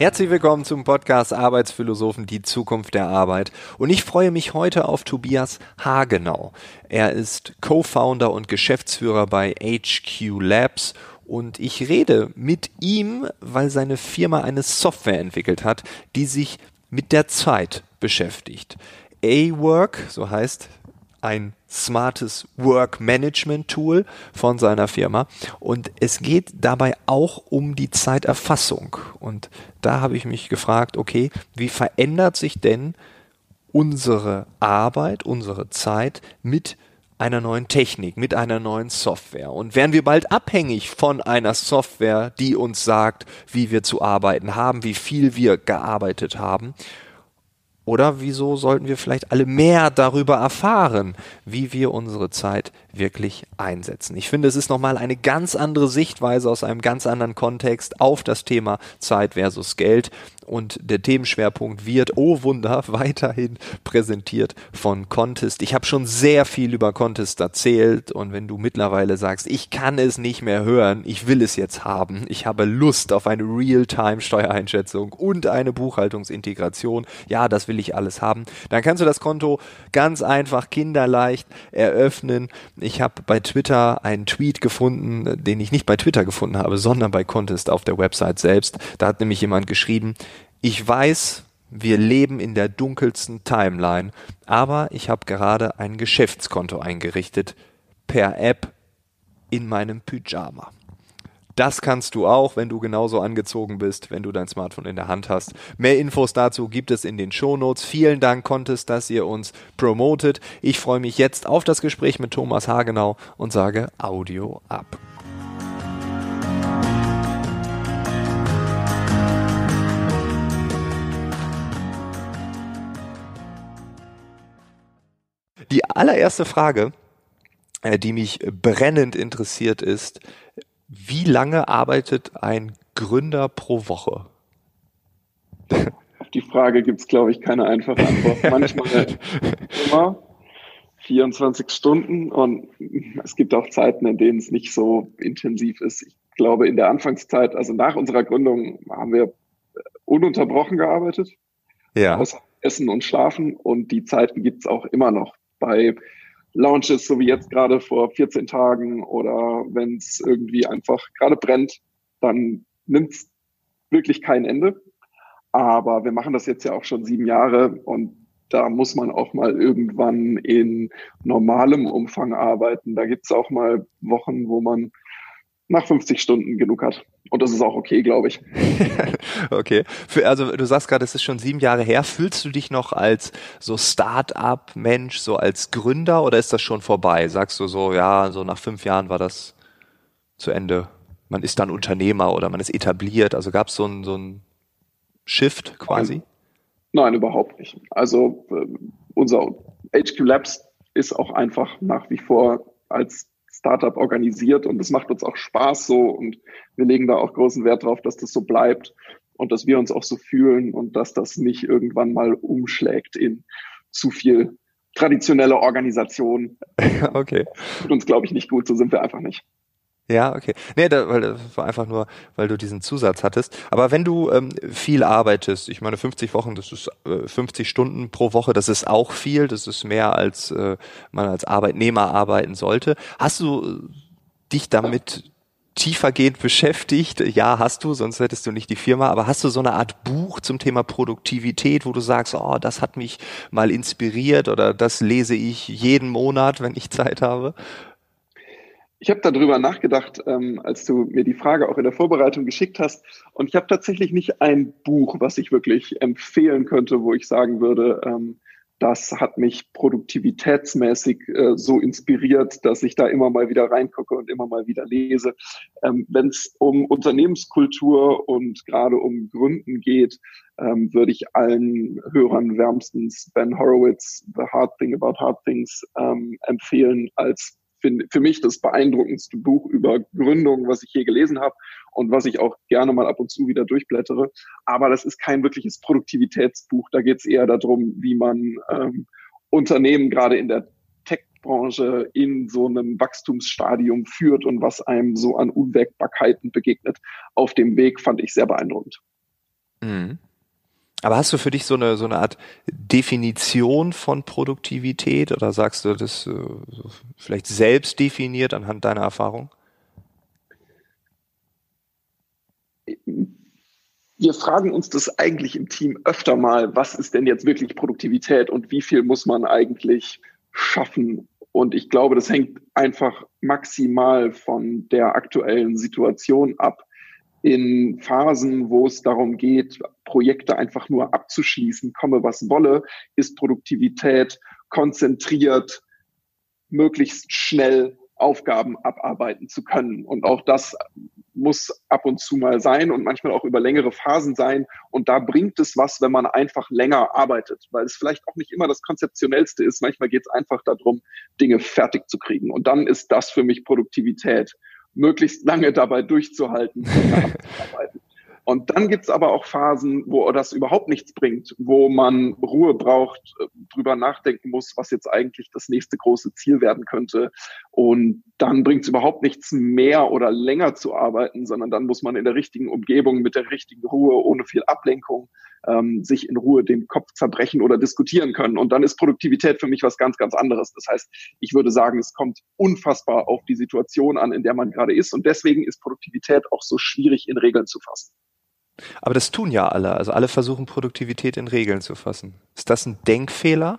Herzlich willkommen zum Podcast Arbeitsphilosophen, die Zukunft der Arbeit. Und ich freue mich heute auf Tobias Hagenau. Er ist Co-Founder und Geschäftsführer bei HQ Labs und ich rede mit ihm, weil seine Firma eine Software entwickelt hat, die sich mit der Zeit beschäftigt. A-Work, so heißt ein smartes Work Management Tool von seiner Firma. Und es geht dabei auch um die Zeiterfassung. Und da habe ich mich gefragt, okay, wie verändert sich denn unsere Arbeit, unsere Zeit mit einer neuen Technik, mit einer neuen Software. Und werden wir bald abhängig von einer Software, die uns sagt, wie wir zu arbeiten haben, wie viel wir gearbeitet haben. Oder wieso sollten wir vielleicht alle mehr darüber erfahren, wie wir unsere Zeit wirklich einsetzen? Ich finde, es ist nochmal eine ganz andere Sichtweise aus einem ganz anderen Kontext auf das Thema Zeit versus Geld und der Themenschwerpunkt wird, oh Wunder, weiterhin präsentiert von Contest. Ich habe schon sehr viel über Contest erzählt und wenn du mittlerweile sagst, ich kann es nicht mehr hören, ich will es jetzt haben, ich habe Lust auf eine Real-Time-Steuereinschätzung und eine Buchhaltungsintegration, ja, das will ich alles haben, dann kannst du das Konto ganz einfach kinderleicht eröffnen. Ich habe bei Twitter einen Tweet gefunden, den ich nicht bei Twitter gefunden habe, sondern bei Contest auf der Website selbst. Da hat nämlich jemand geschrieben, ich weiß, wir leben in der dunkelsten Timeline, aber ich habe gerade ein Geschäftskonto eingerichtet per App in meinem Pyjama. Das kannst du auch, wenn du genauso angezogen bist, wenn du dein Smartphone in der Hand hast. Mehr Infos dazu gibt es in den Shownotes. Vielen Dank, Contest, dass ihr uns promotet. Ich freue mich jetzt auf das Gespräch mit Thomas Hagenau und sage Audio ab. Die allererste Frage, äh, die mich brennend interessiert, ist, wie lange arbeitet ein Gründer pro Woche? Auf die Frage gibt es, glaube ich, keine einfache Antwort. Manchmal immer 24 Stunden und es gibt auch Zeiten, in denen es nicht so intensiv ist. Ich glaube, in der Anfangszeit, also nach unserer Gründung, haben wir ununterbrochen gearbeitet. Ja. Außer Essen und Schlafen und die Zeiten gibt es auch immer noch bei Launches, so wie jetzt gerade vor 14 Tagen oder wenn es irgendwie einfach gerade brennt, dann nimmt es wirklich kein Ende. Aber wir machen das jetzt ja auch schon sieben Jahre und da muss man auch mal irgendwann in normalem Umfang arbeiten. Da gibt es auch mal Wochen, wo man nach 50 Stunden genug hat. Und das ist auch okay, glaube ich. okay. Für, also du sagst gerade, es ist schon sieben Jahre her. Fühlst du dich noch als so Start-up-Mensch, so als Gründer oder ist das schon vorbei? Sagst du so, ja, so nach fünf Jahren war das zu Ende. Man ist dann Unternehmer oder man ist etabliert. Also gab es so ein, so ein Shift quasi? Nein, nein überhaupt nicht. Also äh, unser HQ Labs ist auch einfach nach wie vor als Startup organisiert und es macht uns auch Spaß so und wir legen da auch großen Wert drauf, dass das so bleibt und dass wir uns auch so fühlen und dass das nicht irgendwann mal umschlägt in zu viel traditionelle Organisation. Okay. Tut uns, glaube ich, nicht gut, so sind wir einfach nicht. Ja, okay. Nee, da, weil das war einfach nur, weil du diesen Zusatz hattest. Aber wenn du ähm, viel arbeitest, ich meine 50 Wochen, das ist äh, 50 Stunden pro Woche, das ist auch viel, das ist mehr als äh, man als Arbeitnehmer arbeiten sollte. Hast du äh, dich damit tiefergehend beschäftigt? Ja, hast du, sonst hättest du nicht die Firma, aber hast du so eine Art Buch zum Thema Produktivität, wo du sagst, oh, das hat mich mal inspiriert oder das lese ich jeden Monat, wenn ich Zeit habe? Ich habe darüber nachgedacht, ähm, als du mir die Frage auch in der Vorbereitung geschickt hast. Und ich habe tatsächlich nicht ein Buch, was ich wirklich empfehlen könnte, wo ich sagen würde, ähm, das hat mich produktivitätsmäßig äh, so inspiriert, dass ich da immer mal wieder reingucke und immer mal wieder lese. Ähm, Wenn es um Unternehmenskultur und gerade um Gründen geht, ähm, würde ich allen Hörern wärmstens Ben Horowitz, The Hard Thing About Hard Things ähm, empfehlen als für, mich das beeindruckendste Buch über Gründung, was ich je gelesen habe und was ich auch gerne mal ab und zu wieder durchblättere. Aber das ist kein wirkliches Produktivitätsbuch. Da geht es eher darum, wie man ähm, Unternehmen gerade in der Tech-Branche in so einem Wachstumsstadium führt und was einem so an Unwägbarkeiten begegnet. Auf dem Weg fand ich sehr beeindruckend. Mhm. Aber hast du für dich so eine, so eine Art Definition von Produktivität oder sagst du das äh, vielleicht selbst definiert anhand deiner Erfahrung? Wir fragen uns das eigentlich im Team öfter mal, was ist denn jetzt wirklich Produktivität und wie viel muss man eigentlich schaffen? Und ich glaube, das hängt einfach maximal von der aktuellen Situation ab in Phasen, wo es darum geht, Projekte einfach nur abzuschließen, komme was wolle, ist Produktivität konzentriert, möglichst schnell Aufgaben abarbeiten zu können. Und auch das muss ab und zu mal sein und manchmal auch über längere Phasen sein. Und da bringt es was, wenn man einfach länger arbeitet, weil es vielleicht auch nicht immer das Konzeptionellste ist. Manchmal geht es einfach darum, Dinge fertig zu kriegen. Und dann ist das für mich Produktivität möglichst lange dabei durchzuhalten. Und dann gibt's aber auch Phasen, wo das überhaupt nichts bringt, wo man Ruhe braucht, äh, drüber nachdenken muss, was jetzt eigentlich das nächste große Ziel werden könnte. Und dann bringt's überhaupt nichts mehr oder länger zu arbeiten, sondern dann muss man in der richtigen Umgebung mit der richtigen Ruhe, ohne viel Ablenkung, ähm, sich in Ruhe den Kopf zerbrechen oder diskutieren können. Und dann ist Produktivität für mich was ganz, ganz anderes. Das heißt, ich würde sagen, es kommt unfassbar auf die Situation an, in der man gerade ist. Und deswegen ist Produktivität auch so schwierig in Regeln zu fassen. Aber das tun ja alle. Also alle versuchen Produktivität in Regeln zu fassen. Ist das ein Denkfehler?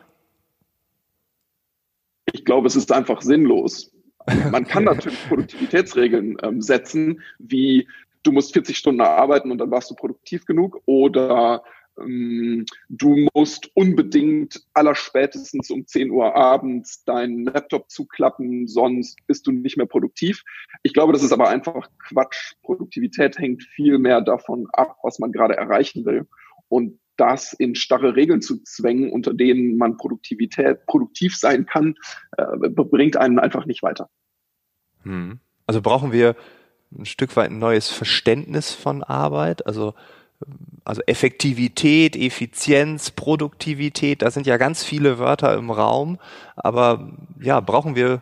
Ich glaube, es ist einfach sinnlos. Man kann natürlich Produktivitätsregeln ähm, setzen, wie du musst 40 Stunden arbeiten und dann warst du produktiv genug oder ähm, du musst unbedingt allerspätestens um 10 Uhr abends deinen Laptop zuklappen, sonst bist du nicht mehr produktiv. Ich glaube, das ist aber einfach Quatsch. Produktivität hängt viel mehr davon ab, was man gerade erreichen will. Und das in starre Regeln zu zwängen, unter denen man Produktivität produktiv sein kann, äh, bringt einen einfach nicht weiter. Hm. Also brauchen wir ein Stück weit ein neues Verständnis von Arbeit, also also Effektivität, Effizienz, Produktivität, da sind ja ganz viele Wörter im Raum, aber ja, brauchen wir,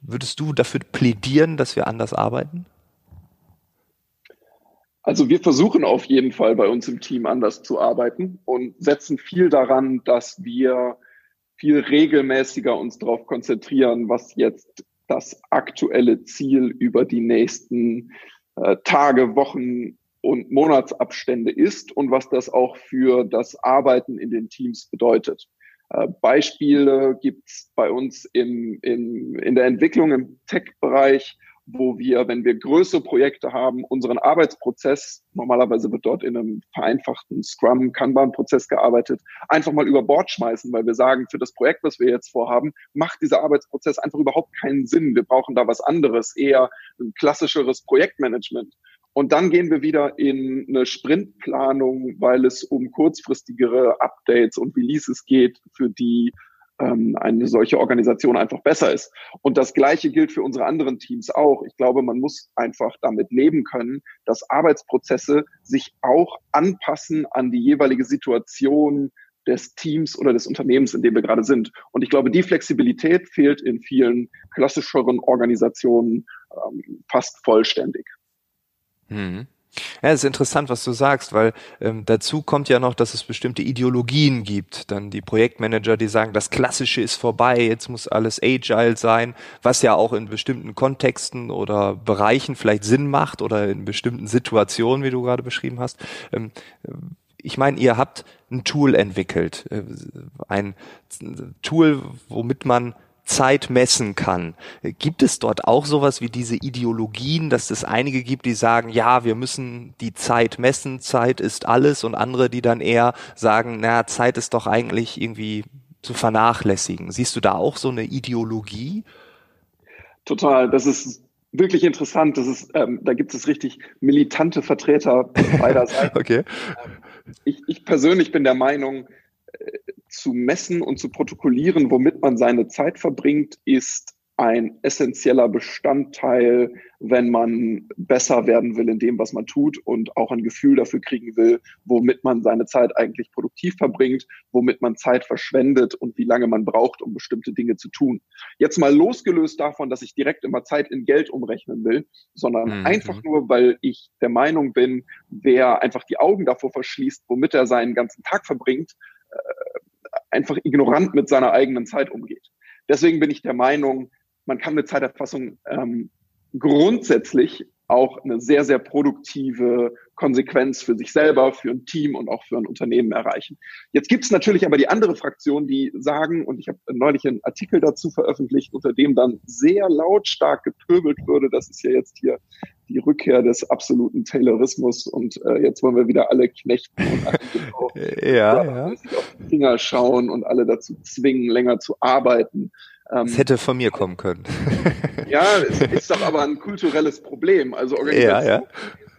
würdest du dafür plädieren, dass wir anders arbeiten? Also wir versuchen auf jeden Fall bei uns im Team anders zu arbeiten und setzen viel daran, dass wir viel regelmäßiger uns darauf konzentrieren, was jetzt das aktuelle Ziel über die nächsten äh, Tage, Wochen und Monatsabstände ist und was das auch für das Arbeiten in den Teams bedeutet. Äh, Beispiele gibt's bei uns im, im, in der Entwicklung im Tech-Bereich, wo wir, wenn wir größere Projekte haben, unseren Arbeitsprozess, normalerweise wird dort in einem vereinfachten Scrum, Kanban-Prozess gearbeitet, einfach mal über Bord schmeißen, weil wir sagen, für das Projekt, was wir jetzt vorhaben, macht dieser Arbeitsprozess einfach überhaupt keinen Sinn. Wir brauchen da was anderes, eher ein klassischeres Projektmanagement. Und dann gehen wir wieder in eine Sprintplanung, weil es um kurzfristigere Updates und Releases geht, für die ähm, eine solche Organisation einfach besser ist. Und das Gleiche gilt für unsere anderen Teams auch. Ich glaube, man muss einfach damit leben können, dass Arbeitsprozesse sich auch anpassen an die jeweilige Situation des Teams oder des Unternehmens, in dem wir gerade sind. Und ich glaube, die Flexibilität fehlt in vielen klassischeren Organisationen ähm, fast vollständig. Mhm. Ja, es ist interessant, was du sagst, weil ähm, dazu kommt ja noch, dass es bestimmte Ideologien gibt. Dann die Projektmanager, die sagen, das Klassische ist vorbei, jetzt muss alles agile sein, was ja auch in bestimmten Kontexten oder Bereichen vielleicht Sinn macht oder in bestimmten Situationen, wie du gerade beschrieben hast. Ähm, ich meine, ihr habt ein Tool entwickelt, äh, ein Tool, womit man Zeit messen kann. Gibt es dort auch sowas wie diese Ideologien, dass es einige gibt, die sagen, ja, wir müssen die Zeit messen, Zeit ist alles und andere, die dann eher sagen, na, Zeit ist doch eigentlich irgendwie zu vernachlässigen. Siehst du da auch so eine Ideologie? Total, das ist wirklich interessant. Das ist, ähm, da gibt es richtig militante Vertreter beider Seiten. okay. Ich, ich persönlich bin der Meinung, zu messen und zu protokollieren, womit man seine Zeit verbringt, ist ein essentieller Bestandteil, wenn man besser werden will in dem, was man tut und auch ein Gefühl dafür kriegen will, womit man seine Zeit eigentlich produktiv verbringt, womit man Zeit verschwendet und wie lange man braucht, um bestimmte Dinge zu tun. Jetzt mal losgelöst davon, dass ich direkt immer Zeit in Geld umrechnen will, sondern mhm. einfach nur, weil ich der Meinung bin, wer einfach die Augen davor verschließt, womit er seinen ganzen Tag verbringt, äh, einfach ignorant mit seiner eigenen Zeit umgeht. Deswegen bin ich der Meinung, man kann mit Zeiterfassung ähm, grundsätzlich auch eine sehr, sehr produktive Konsequenz für sich selber, für ein Team und auch für ein Unternehmen erreichen. Jetzt gibt es natürlich aber die andere Fraktion, die sagen, und ich habe neulich einen Artikel dazu veröffentlicht, unter dem dann sehr lautstark gepöbelt würde, das ist ja jetzt hier die Rückkehr des absoluten Taylorismus und äh, jetzt wollen wir wieder alle knechten und alle genau, ja, ja. auf die Finger schauen und alle dazu zwingen, länger zu arbeiten. Ähm, es hätte von mir kommen können. ja, es ist doch aber ein kulturelles Problem. Also Organisationen, ja, ja.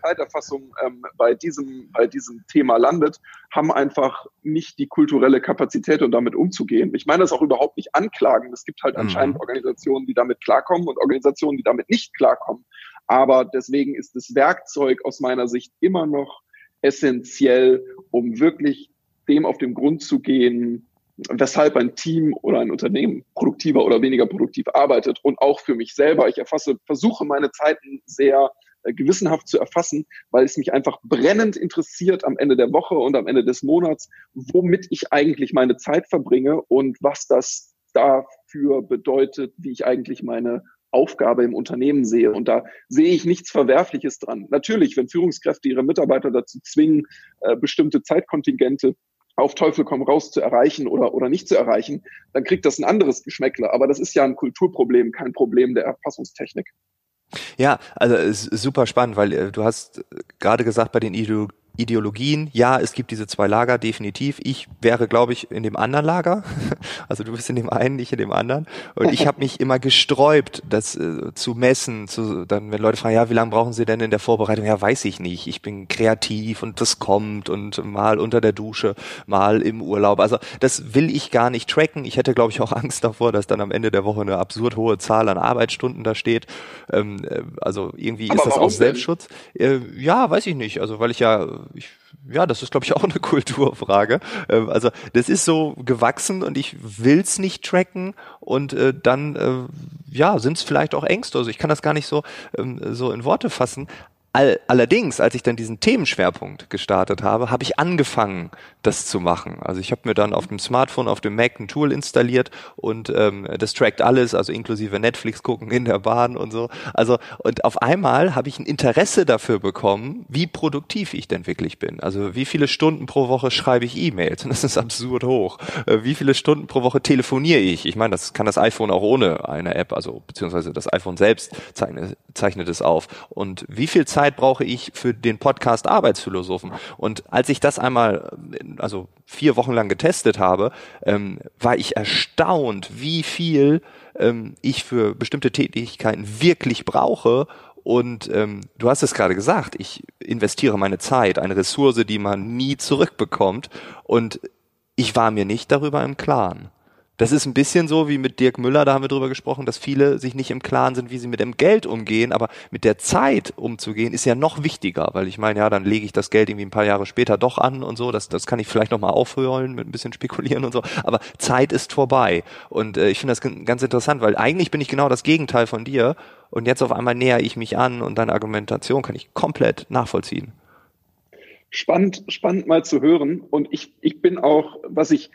Zeiterfassung ähm, bei, diesem, bei diesem Thema landet, haben einfach nicht die kulturelle Kapazität, um damit umzugehen. Ich meine das auch überhaupt nicht anklagen. Es gibt halt mhm. anscheinend Organisationen, die damit klarkommen und Organisationen, die damit nicht klarkommen. Aber deswegen ist das Werkzeug aus meiner Sicht immer noch essentiell, um wirklich dem auf den Grund zu gehen, weshalb ein Team oder ein Unternehmen produktiver oder weniger produktiv arbeitet und auch für mich selber. Ich erfasse, versuche meine Zeiten sehr äh, gewissenhaft zu erfassen, weil es mich einfach brennend interessiert am Ende der Woche und am Ende des Monats, womit ich eigentlich meine Zeit verbringe und was das dafür bedeutet, wie ich eigentlich meine Aufgabe im Unternehmen sehe. Und da sehe ich nichts Verwerfliches dran. Natürlich, wenn Führungskräfte ihre Mitarbeiter dazu zwingen, äh, bestimmte Zeitkontingente auf Teufel komm raus zu erreichen oder, oder nicht zu erreichen, dann kriegt das ein anderes Geschmäckle. Aber das ist ja ein Kulturproblem, kein Problem der Erfassungstechnik. Ja, also super spannend, weil äh, du hast gerade gesagt, bei den Ideologien, ja, es gibt diese zwei Lager, definitiv. Ich wäre, glaube ich, in dem anderen Lager. Also du bist in dem einen, nicht in dem anderen. Und ich habe mich immer gesträubt, das äh, zu messen. Zu, dann, wenn Leute fragen, ja, wie lange brauchen sie denn in der Vorbereitung? Ja, weiß ich nicht. Ich bin kreativ und das kommt und mal unter der Dusche, mal im Urlaub. Also das will ich gar nicht tracken. Ich hätte, glaube ich, auch Angst davor, dass dann am Ende der Woche eine absurd hohe Zahl an Arbeitsstunden da steht. Ähm, äh, also irgendwie Aber ist das auch Selbstschutz. Äh, ja, weiß ich nicht. Also weil ich ja ich, ja, das ist, glaube ich, auch eine Kulturfrage. Ähm, also das ist so gewachsen und ich will's nicht tracken und äh, dann äh, ja, sind es vielleicht auch Ängste. Also ich kann das gar nicht so, ähm, so in Worte fassen. All, allerdings, als ich dann diesen Themenschwerpunkt gestartet habe, habe ich angefangen, das zu machen. Also ich habe mir dann auf dem Smartphone, auf dem Mac ein Tool installiert und ähm, das trackt alles, also inklusive Netflix gucken in der Bahn und so. Also und auf einmal habe ich ein Interesse dafür bekommen, wie produktiv ich denn wirklich bin. Also wie viele Stunden pro Woche schreibe ich E-Mails? Das ist absurd hoch. Äh, wie viele Stunden pro Woche telefoniere ich? Ich meine, das kann das iPhone auch ohne eine App, also beziehungsweise das iPhone selbst zeichnet, zeichnet es auf. Und wie viel Zeit Zeit brauche ich für den Podcast Arbeitsphilosophen? Und als ich das einmal, also vier Wochen lang getestet habe, ähm, war ich erstaunt, wie viel ähm, ich für bestimmte Tätigkeiten wirklich brauche und ähm, du hast es gerade gesagt, ich investiere meine Zeit, eine Ressource, die man nie zurückbekommt. Und ich war mir nicht darüber im Klaren. Das ist ein bisschen so wie mit Dirk Müller, da haben wir drüber gesprochen, dass viele sich nicht im Klaren sind, wie sie mit dem Geld umgehen, aber mit der Zeit umzugehen ist ja noch wichtiger, weil ich meine, ja, dann lege ich das Geld irgendwie ein paar Jahre später doch an und so, das, das kann ich vielleicht nochmal aufhören mit ein bisschen spekulieren und so, aber Zeit ist vorbei und äh, ich finde das ganz interessant, weil eigentlich bin ich genau das Gegenteil von dir und jetzt auf einmal näher ich mich an und deine Argumentation kann ich komplett nachvollziehen. Spannend, spannend mal zu hören und ich, ich bin auch, was ich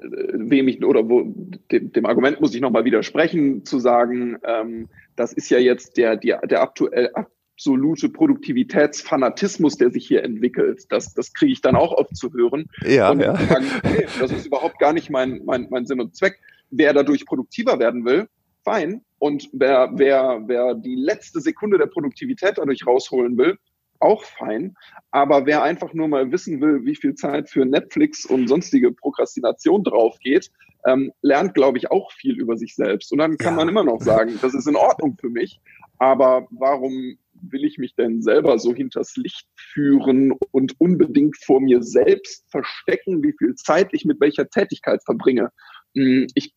wem ich oder wo dem, dem Argument muss ich nochmal widersprechen, zu sagen, ähm, das ist ja jetzt der, der, der aktuell absolute Produktivitätsfanatismus, der sich hier entwickelt. Das, das kriege ich dann auch oft zu hören. Ja, und ja. Sagen, nee, das ist überhaupt gar nicht mein, mein, mein Sinn und Zweck. Wer dadurch produktiver werden will, fein. Und wer, wer, wer die letzte Sekunde der Produktivität dadurch rausholen will, auch fein. Aber wer einfach nur mal wissen will, wie viel Zeit für Netflix und sonstige Prokrastination drauf geht, ähm, lernt, glaube ich, auch viel über sich selbst. Und dann kann ja. man immer noch sagen, das ist in Ordnung für mich. Aber warum will ich mich denn selber so hinters Licht führen und unbedingt vor mir selbst verstecken, wie viel Zeit ich mit welcher Tätigkeit verbringe? Hm, ich,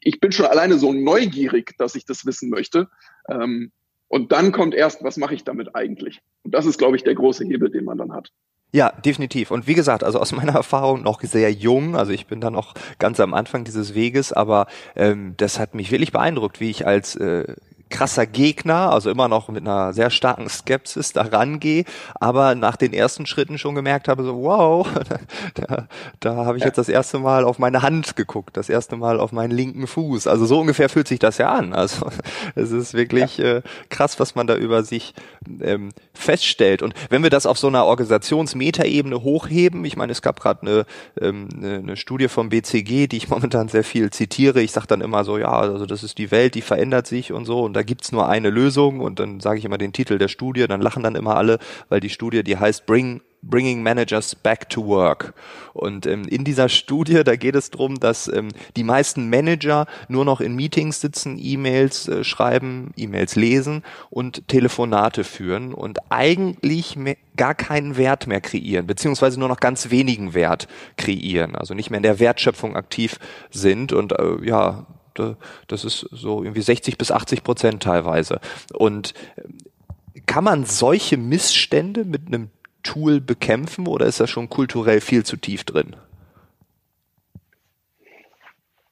ich bin schon alleine so neugierig, dass ich das wissen möchte. Ähm, und dann kommt erst, was mache ich damit eigentlich? Und das ist, glaube ich, der große Hebel, den man dann hat. Ja, definitiv. Und wie gesagt, also aus meiner Erfahrung noch sehr jung, also ich bin da noch ganz am Anfang dieses Weges, aber ähm, das hat mich wirklich beeindruckt, wie ich als äh, krasser Gegner, also immer noch mit einer sehr starken Skepsis da rangehe, aber nach den ersten Schritten schon gemerkt habe, so wow, da, da habe ich ja. jetzt das erste Mal auf meine Hand geguckt, das erste Mal auf meinen linken Fuß. Also so ungefähr fühlt sich das ja an. Also es ist wirklich ja. äh, krass, was man da über sich ähm, feststellt. Und wenn wir das auf so einer Organisationsmetaebene hochheben, ich meine, es gab gerade eine, ähm, eine, eine Studie vom BCG, die ich momentan sehr viel zitiere. Ich sage dann immer so, ja, also das ist die Welt, die verändert sich und so. Und da gibt's nur eine Lösung und dann sage ich immer den Titel der Studie, dann lachen dann immer alle, weil die Studie, die heißt Bring Bringing Managers Back to Work. Und ähm, in dieser Studie, da geht es darum, dass ähm, die meisten Manager nur noch in Meetings sitzen, E-Mails äh, schreiben, E-Mails lesen und Telefonate führen und eigentlich gar keinen Wert mehr kreieren, beziehungsweise nur noch ganz wenigen Wert kreieren, also nicht mehr in der Wertschöpfung aktiv sind und äh, ja, das ist so irgendwie 60 bis 80 Prozent teilweise. Und äh, kann man solche Missstände mit einem Tool bekämpfen oder ist das schon kulturell viel zu tief drin?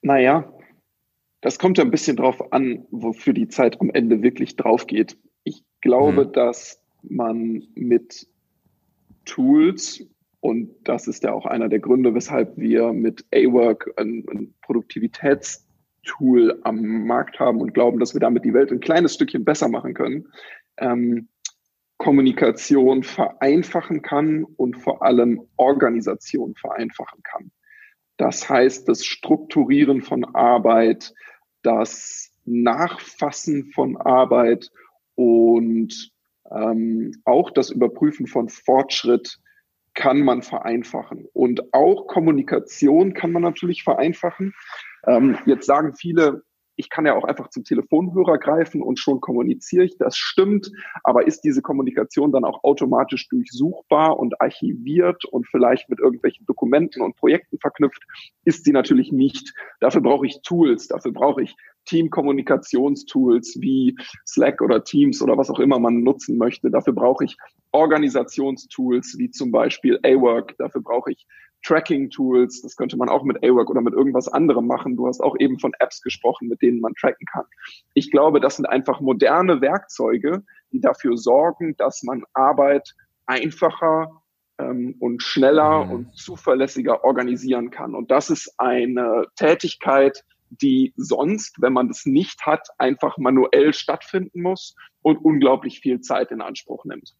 Naja, das kommt ja ein bisschen drauf an, wofür die Zeit am Ende wirklich drauf geht. Ich glaube, hm. dass man mit Tools, und das ist ja auch einer der Gründe, weshalb wir mit A-Work ein, ein Produktivitäts- Tool am Markt haben und glauben, dass wir damit die Welt ein kleines Stückchen besser machen können, ähm, Kommunikation vereinfachen kann und vor allem Organisation vereinfachen kann. Das heißt, das Strukturieren von Arbeit, das Nachfassen von Arbeit und ähm, auch das Überprüfen von Fortschritt kann man vereinfachen. Und auch Kommunikation kann man natürlich vereinfachen. Ähm, jetzt sagen viele, ich kann ja auch einfach zum Telefonhörer greifen und schon kommuniziere ich. Das stimmt. Aber ist diese Kommunikation dann auch automatisch durchsuchbar und archiviert und vielleicht mit irgendwelchen Dokumenten und Projekten verknüpft? Ist sie natürlich nicht. Dafür brauche ich Tools. Dafür brauche ich Team-Kommunikationstools wie Slack oder Teams oder was auch immer man nutzen möchte. Dafür brauche ich Organisationstools wie zum Beispiel A-Work. Dafür brauche ich Tracking-Tools. Das könnte man auch mit A-Work oder mit irgendwas anderem machen. Du hast auch eben von Apps gesprochen, mit denen man tracken kann. Ich glaube, das sind einfach moderne Werkzeuge, die dafür sorgen, dass man Arbeit einfacher ähm, und schneller mhm. und zuverlässiger organisieren kann. Und das ist eine Tätigkeit, die sonst, wenn man das nicht hat, einfach manuell stattfinden muss und unglaublich viel Zeit in Anspruch nimmt.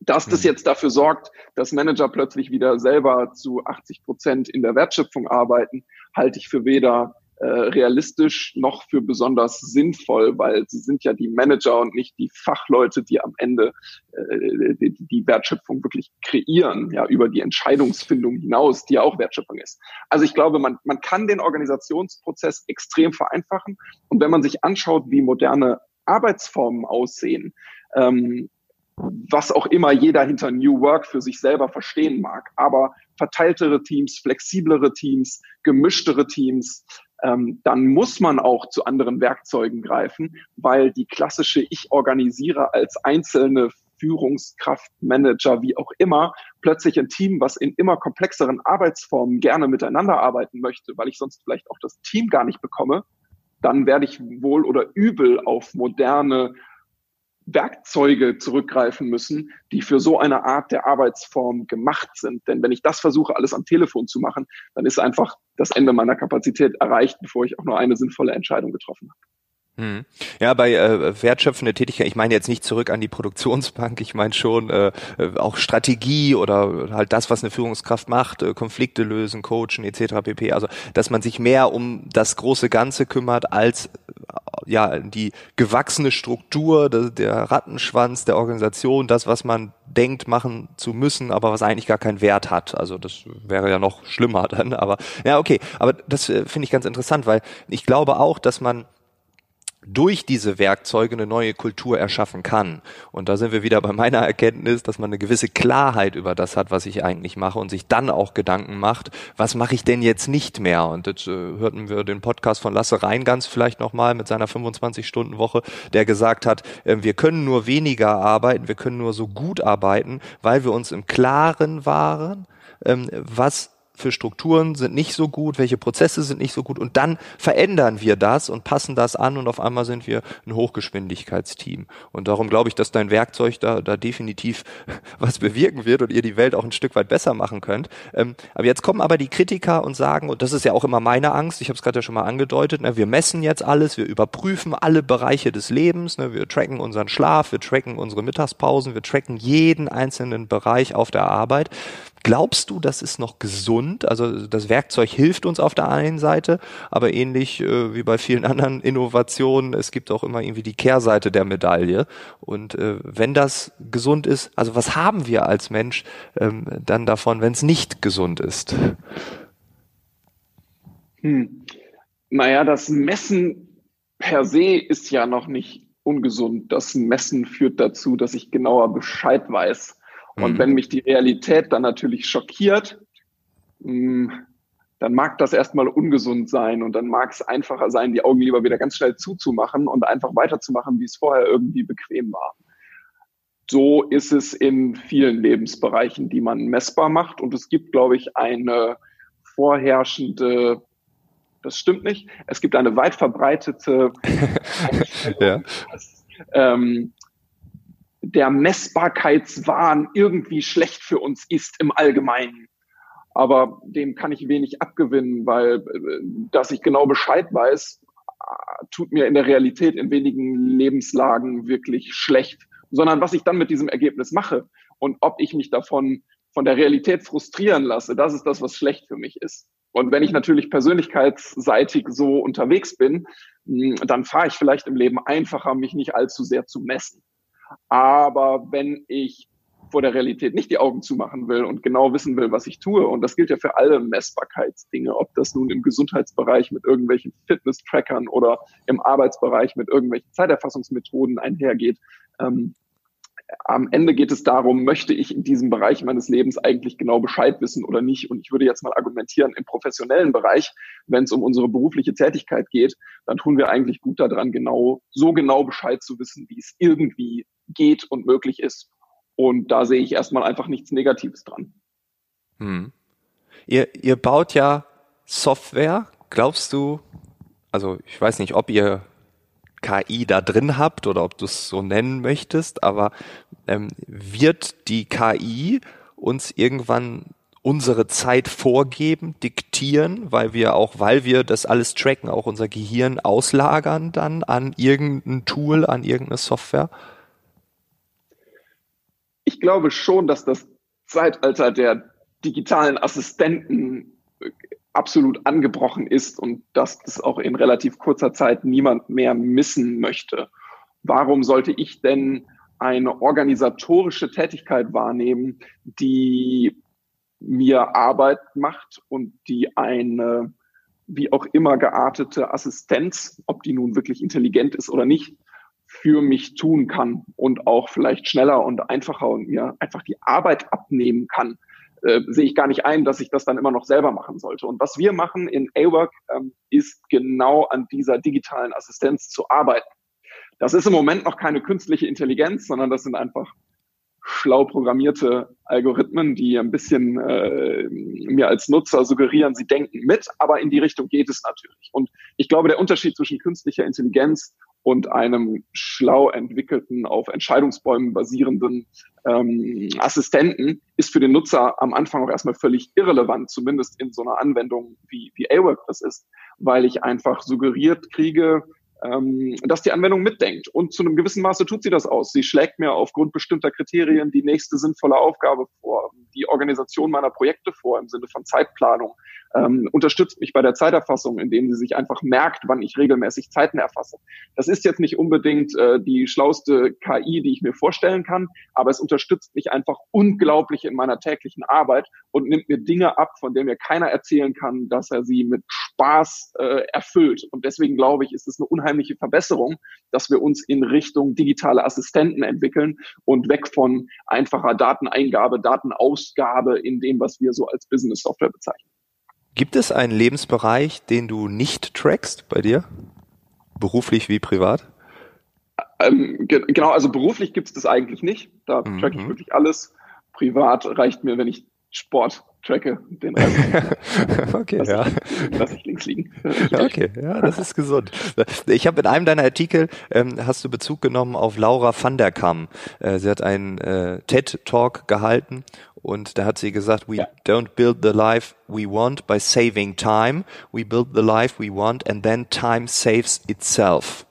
Dass das mhm. jetzt dafür sorgt, dass Manager plötzlich wieder selber zu 80 Prozent in der Wertschöpfung arbeiten, halte ich für weder äh, realistisch noch für besonders sinnvoll, weil sie sind ja die Manager und nicht die Fachleute, die am Ende äh, die, die Wertschöpfung wirklich kreieren, ja, über die Entscheidungsfindung hinaus, die ja auch Wertschöpfung ist. Also ich glaube, man, man kann den Organisationsprozess extrem vereinfachen. Und wenn man sich anschaut, wie moderne Arbeitsformen aussehen, ähm, was auch immer jeder hinter New Work für sich selber verstehen mag. Aber verteiltere Teams, flexiblere Teams, gemischtere Teams, ähm, dann muss man auch zu anderen Werkzeugen greifen, weil die klassische Ich organisiere als einzelne Führungskraft, Manager, wie auch immer, plötzlich ein Team, was in immer komplexeren Arbeitsformen gerne miteinander arbeiten möchte, weil ich sonst vielleicht auch das Team gar nicht bekomme, dann werde ich wohl oder übel auf moderne Werkzeuge zurückgreifen müssen, die für so eine Art der Arbeitsform gemacht sind. Denn wenn ich das versuche, alles am Telefon zu machen, dann ist einfach das Ende meiner Kapazität erreicht, bevor ich auch nur eine sinnvolle Entscheidung getroffen habe. Hm. Ja, bei äh, wertschöpfende Tätigkeit, ich meine jetzt nicht zurück an die Produktionsbank, ich meine schon äh, äh, auch Strategie oder halt das, was eine Führungskraft macht, äh, Konflikte lösen, coachen etc. pp. Also, dass man sich mehr um das große Ganze kümmert als äh, ja die gewachsene Struktur, der, der Rattenschwanz der Organisation, das, was man denkt machen zu müssen, aber was eigentlich gar keinen Wert hat. Also das wäre ja noch schlimmer dann. Aber ja, okay. Aber das äh, finde ich ganz interessant, weil ich glaube auch, dass man durch diese Werkzeuge eine neue Kultur erschaffen kann. Und da sind wir wieder bei meiner Erkenntnis, dass man eine gewisse Klarheit über das hat, was ich eigentlich mache und sich dann auch Gedanken macht, was mache ich denn jetzt nicht mehr? Und jetzt äh, hörten wir den Podcast von Lasse Reingans vielleicht nochmal mit seiner 25-Stunden-Woche, der gesagt hat, äh, wir können nur weniger arbeiten, wir können nur so gut arbeiten, weil wir uns im Klaren waren, ähm, was für Strukturen sind nicht so gut, welche Prozesse sind nicht so gut und dann verändern wir das und passen das an und auf einmal sind wir ein Hochgeschwindigkeitsteam. Und darum glaube ich, dass dein Werkzeug da, da definitiv was bewirken wird und ihr die Welt auch ein Stück weit besser machen könnt. Ähm, aber jetzt kommen aber die Kritiker und sagen, und das ist ja auch immer meine Angst, ich habe es gerade ja schon mal angedeutet, ne, wir messen jetzt alles, wir überprüfen alle Bereiche des Lebens, ne, wir tracken unseren Schlaf, wir tracken unsere Mittagspausen, wir tracken jeden einzelnen Bereich auf der Arbeit. Glaubst du, das ist noch gesund? Also das Werkzeug hilft uns auf der einen Seite, aber ähnlich äh, wie bei vielen anderen Innovationen, es gibt auch immer irgendwie die Kehrseite der Medaille. Und äh, wenn das gesund ist, also was haben wir als Mensch ähm, dann davon, wenn es nicht gesund ist? Hm. Naja, das Messen per se ist ja noch nicht ungesund. Das Messen führt dazu, dass ich genauer Bescheid weiß und mhm. wenn mich die Realität dann natürlich schockiert, mm, dann mag das erstmal ungesund sein und dann mag es einfacher sein, die Augen lieber wieder ganz schnell zuzumachen und einfach weiterzumachen, wie es vorher irgendwie bequem war. So ist es in vielen Lebensbereichen, die man messbar macht. Und es gibt, glaube ich, eine vorherrschende, das stimmt nicht, es gibt eine weit verbreitete ja. dass, ähm, der Messbarkeitswahn irgendwie schlecht für uns ist im Allgemeinen. Aber dem kann ich wenig abgewinnen, weil äh, dass ich genau Bescheid weiß, tut mir in der Realität in wenigen Lebenslagen wirklich schlecht, sondern was ich dann mit diesem Ergebnis mache und ob ich mich davon von der Realität frustrieren lasse, das ist das, was schlecht für mich ist. Und wenn ich natürlich persönlichkeitsseitig so unterwegs bin, dann fahre ich vielleicht im Leben einfacher, mich nicht allzu sehr zu messen. Aber wenn ich vor der Realität nicht die Augen zumachen will und genau wissen will, was ich tue. Und das gilt ja für alle Messbarkeitsdinge, ob das nun im Gesundheitsbereich mit irgendwelchen Fitness-Trackern oder im Arbeitsbereich mit irgendwelchen Zeiterfassungsmethoden einhergeht. Ähm, am Ende geht es darum, möchte ich in diesem Bereich meines Lebens eigentlich genau Bescheid wissen oder nicht? Und ich würde jetzt mal argumentieren, im professionellen Bereich, wenn es um unsere berufliche Tätigkeit geht, dann tun wir eigentlich gut daran, genau, so genau Bescheid zu wissen, wie es irgendwie geht und möglich ist. Und da sehe ich erstmal einfach nichts Negatives dran. Hm. Ihr, ihr baut ja Software. Glaubst du, also ich weiß nicht, ob ihr KI da drin habt oder ob du es so nennen möchtest, aber ähm, wird die KI uns irgendwann unsere Zeit vorgeben, diktieren, weil wir auch, weil wir das alles tracken, auch unser Gehirn auslagern dann an irgendein Tool, an irgendeine Software? Ich glaube schon, dass das Zeitalter der digitalen Assistenten äh, absolut angebrochen ist und dass das auch in relativ kurzer Zeit niemand mehr missen möchte. Warum sollte ich denn eine organisatorische Tätigkeit wahrnehmen, die mir Arbeit macht und die eine wie auch immer geartete Assistenz, ob die nun wirklich intelligent ist oder nicht, für mich tun kann und auch vielleicht schneller und einfacher und mir einfach die Arbeit abnehmen kann, äh, sehe ich gar nicht ein, dass ich das dann immer noch selber machen sollte. Und was wir machen in A-Work ähm, ist genau an dieser digitalen Assistenz zu arbeiten. Das ist im Moment noch keine künstliche Intelligenz, sondern das sind einfach schlau programmierte Algorithmen, die ein bisschen äh, mir als Nutzer suggerieren, sie denken mit, aber in die Richtung geht es natürlich. Und ich glaube, der Unterschied zwischen künstlicher Intelligenz und einem schlau entwickelten, auf Entscheidungsbäumen basierenden ähm, Assistenten ist für den Nutzer am Anfang auch erstmal völlig irrelevant, zumindest in so einer Anwendung wie, wie A-Work das ist, weil ich einfach suggeriert kriege, ähm, dass die Anwendung mitdenkt. Und zu einem gewissen Maße tut sie das aus. Sie schlägt mir aufgrund bestimmter Kriterien die nächste sinnvolle Aufgabe vor, die Organisation meiner Projekte vor im Sinne von Zeitplanung, ähm, unterstützt mich bei der Zeiterfassung, indem sie sich einfach merkt, wann ich regelmäßig Zeiten erfasse. Das ist jetzt nicht unbedingt äh, die schlauste KI, die ich mir vorstellen kann, aber es unterstützt mich einfach unglaublich in meiner täglichen Arbeit und nimmt mir Dinge ab, von denen mir keiner erzählen kann, dass er sie mit Spaß äh, erfüllt. Und deswegen glaube ich, ist es eine unheimliche Verbesserung, dass wir uns in Richtung digitale Assistenten entwickeln und weg von einfacher Dateneingabe, Datenausgabe in dem, was wir so als Business Software bezeichnen. Gibt es einen Lebensbereich, den du nicht trackst bei dir? Beruflich wie privat? Ähm, ge genau, also beruflich gibt es das eigentlich nicht. Da mhm. track ich wirklich alles. Privat reicht mir, wenn ich Sport tracke. Den Rest okay, lass ja. Ich, lass ich links liegen. okay, ja, das ist gesund. Ich habe in einem deiner Artikel ähm, hast du Bezug genommen auf Laura van der Kam. Äh, sie hat einen äh, TED Talk gehalten und da hat sie gesagt, we ja. don't build the life we want by saving time. We build the life we want and then time saves itself.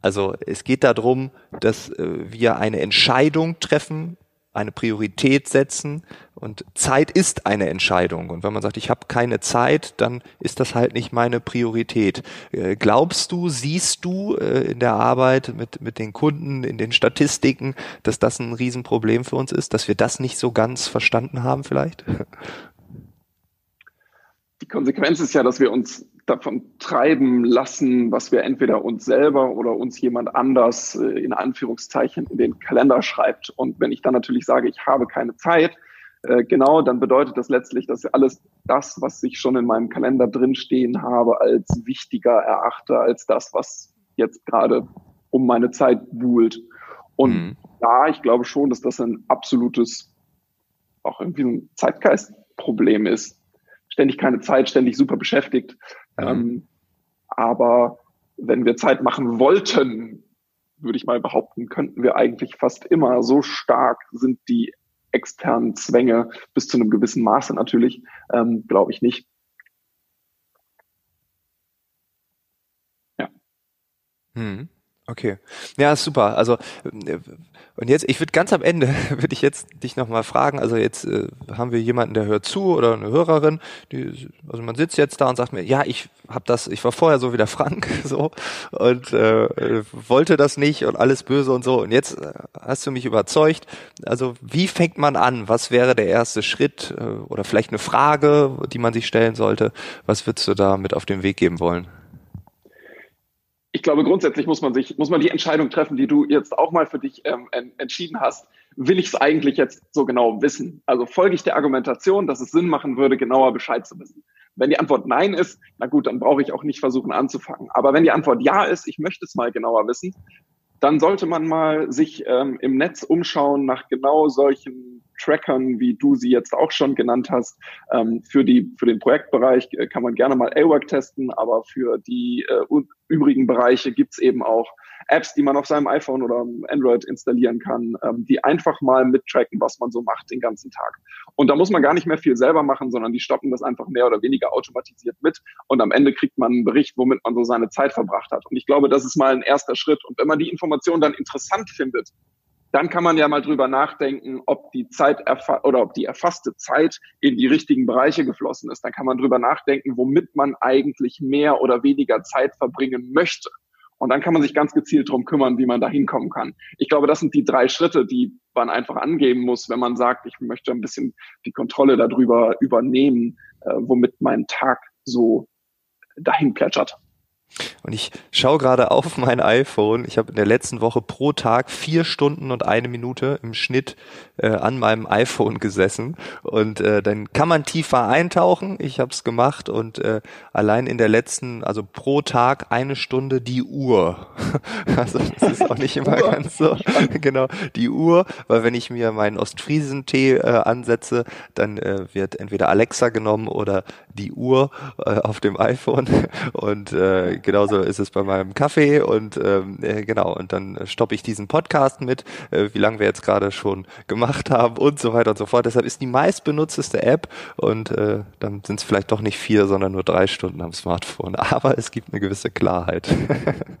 Also es geht darum, dass äh, wir eine Entscheidung treffen, eine Priorität setzen und Zeit ist eine Entscheidung. Und wenn man sagt, ich habe keine Zeit, dann ist das halt nicht meine Priorität. Äh, glaubst du, siehst du äh, in der Arbeit mit, mit den Kunden, in den Statistiken, dass das ein Riesenproblem für uns ist, dass wir das nicht so ganz verstanden haben vielleicht? Die Konsequenz ist ja, dass wir uns davon treiben lassen, was wir entweder uns selber oder uns jemand anders äh, in Anführungszeichen in den Kalender schreibt. Und wenn ich dann natürlich sage, ich habe keine Zeit, äh, genau, dann bedeutet das letztlich, dass alles das, was ich schon in meinem Kalender drinstehen habe, als wichtiger erachte als das, was jetzt gerade um meine Zeit buhlt. Und mhm. ja, ich glaube schon, dass das ein absolutes, auch irgendwie ein Zeitgeistproblem ist. Ständig keine Zeit, ständig super beschäftigt. Mhm. Ähm, aber wenn wir Zeit machen wollten, würde ich mal behaupten, könnten wir eigentlich fast immer so stark sind die externen Zwänge bis zu einem gewissen Maße natürlich, ähm, glaube ich nicht. Ja. Hm. Okay. Ja, super. Also äh, und jetzt, ich würde ganz am Ende, würde ich jetzt dich nochmal fragen, also jetzt äh, haben wir jemanden, der hört zu oder eine Hörerin, die, also man sitzt jetzt da und sagt mir, ja, ich habe das, ich war vorher so wie der Frank so und äh, wollte das nicht und alles böse und so und jetzt äh, hast du mich überzeugt. Also wie fängt man an? Was wäre der erste Schritt äh, oder vielleicht eine Frage, die man sich stellen sollte? Was würdest du da mit auf den Weg geben wollen? Ich glaube, grundsätzlich muss man sich, muss man die Entscheidung treffen, die du jetzt auch mal für dich ähm, entschieden hast. Will ich es eigentlich jetzt so genau wissen? Also folge ich der Argumentation, dass es Sinn machen würde, genauer Bescheid zu wissen. Wenn die Antwort Nein ist, na gut, dann brauche ich auch nicht versuchen anzufangen. Aber wenn die Antwort Ja ist, ich möchte es mal genauer wissen, dann sollte man mal sich ähm, im Netz umschauen nach genau solchen Trackern, wie du sie jetzt auch schon genannt hast. Ähm, für, die, für den Projektbereich äh, kann man gerne mal A-Work testen, aber für die äh, übrigen Bereiche gibt's eben auch Apps, die man auf seinem iPhone oder Android installieren kann, ähm, die einfach mal mittracken, was man so macht den ganzen Tag. Und da muss man gar nicht mehr viel selber machen, sondern die stoppen das einfach mehr oder weniger automatisiert mit. Und am Ende kriegt man einen Bericht, womit man so seine Zeit verbracht hat. Und ich glaube, das ist mal ein erster Schritt. Und wenn man die Information dann interessant findet, dann kann man ja mal drüber nachdenken, ob die Zeit oder ob die erfasste Zeit in die richtigen Bereiche geflossen ist. Dann kann man drüber nachdenken, womit man eigentlich mehr oder weniger Zeit verbringen möchte. Und dann kann man sich ganz gezielt drum kümmern, wie man da hinkommen kann. Ich glaube, das sind die drei Schritte, die man einfach angeben muss, wenn man sagt, ich möchte ein bisschen die Kontrolle darüber übernehmen, äh, womit mein Tag so dahin plätschert. Und ich schaue gerade auf mein iPhone. Ich habe in der letzten Woche pro Tag vier Stunden und eine Minute im Schnitt äh, an meinem iPhone gesessen. Und äh, dann kann man tiefer eintauchen. Ich habe es gemacht und äh, allein in der letzten, also pro Tag eine Stunde die Uhr. also das ist auch nicht immer ganz so. genau, die Uhr, weil wenn ich mir meinen Ostfriesentee äh, ansetze, dann äh, wird entweder Alexa genommen oder die Uhr äh, auf dem iPhone. Und äh, genauso ist es bei meinem Kaffee und ähm, äh, genau, und dann stoppe ich diesen Podcast mit, äh, wie lange wir jetzt gerade schon gemacht haben und so weiter und so fort. Deshalb ist die meistbenutzteste App und äh, dann sind es vielleicht doch nicht vier, sondern nur drei Stunden am Smartphone. Aber es gibt eine gewisse Klarheit.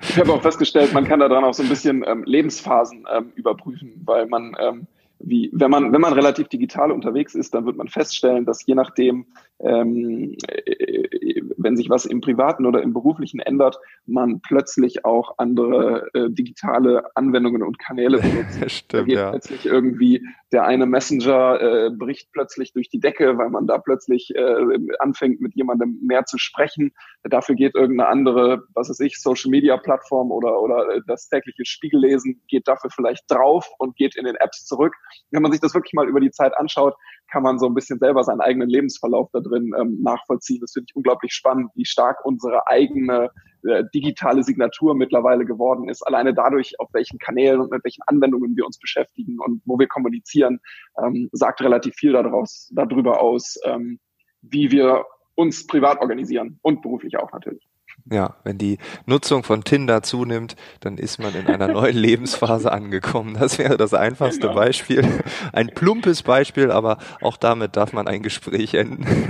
ich habe auch festgestellt, man kann daran auch so ein bisschen ähm, Lebensphasen ähm, überprüfen, weil man ähm, wie, wenn man, wenn man relativ digital unterwegs ist, dann wird man feststellen, dass je nachdem, ähm, äh, wenn sich was im privaten oder im beruflichen ändert, man plötzlich auch andere äh, digitale Anwendungen und Kanäle benutzt. Stimmt, da geht ja. plötzlich irgendwie der eine Messenger äh, bricht plötzlich durch die Decke, weil man da plötzlich äh, anfängt, mit jemandem mehr zu sprechen. Dafür geht irgendeine andere, was weiß ich, Social Media Plattform oder, oder äh, das tägliche Spiegellesen geht dafür vielleicht drauf und geht in den Apps zurück. Wenn man sich das wirklich mal über die Zeit anschaut, kann man so ein bisschen selber seinen eigenen Lebensverlauf da drin ähm, nachvollziehen. Das finde ich unglaublich spannend, wie stark unsere eigene äh, digitale Signatur mittlerweile geworden ist. Alleine dadurch, auf welchen Kanälen und mit welchen Anwendungen wir uns beschäftigen und wo wir kommunizieren, ähm, sagt relativ viel daraus, darüber aus, ähm, wie wir uns privat organisieren und beruflich auch natürlich. Ja, wenn die Nutzung von Tinder zunimmt, dann ist man in einer neuen Lebensphase angekommen. Das wäre das einfachste genau. Beispiel. Ein plumpes Beispiel, aber auch damit darf man ein Gespräch enden.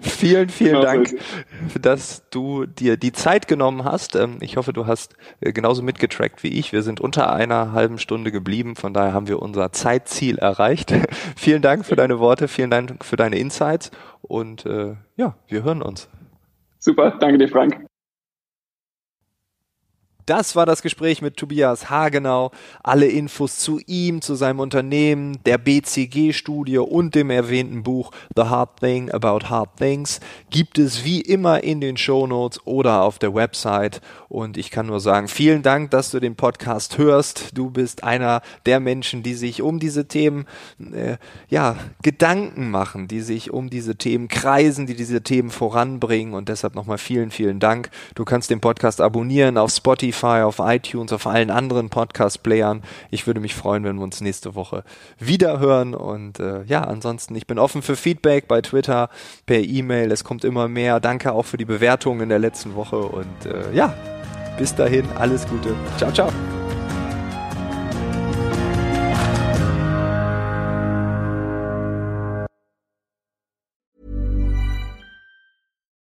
vielen, vielen genau Dank, dass du dir die Zeit genommen hast. Ähm, ich hoffe, du hast äh, genauso mitgetrackt wie ich. Wir sind unter einer halben Stunde geblieben, von daher haben wir unser Zeitziel erreicht. vielen Dank für deine Worte, vielen Dank für deine Insights und äh, ja, wir hören uns. Super, danke dir, Frank. Das war das Gespräch mit Tobias Hagenau. Alle Infos zu ihm, zu seinem Unternehmen, der BCG-Studie und dem erwähnten Buch The Hard Thing About Hard Things gibt es wie immer in den Shownotes oder auf der Website. Und ich kann nur sagen, vielen Dank, dass du den Podcast hörst. Du bist einer der Menschen, die sich um diese Themen, äh, ja, Gedanken machen, die sich um diese Themen kreisen, die diese Themen voranbringen. Und deshalb nochmal vielen, vielen Dank. Du kannst den Podcast abonnieren auf Spotify Spotify, auf iTunes, auf allen anderen Podcast-Playern. Ich würde mich freuen, wenn wir uns nächste Woche wieder hören. Und äh, ja, ansonsten, ich bin offen für Feedback bei Twitter, per E-Mail. Es kommt immer mehr. Danke auch für die Bewertungen in der letzten Woche. Und äh, ja, bis dahin, alles Gute. Ciao, ciao.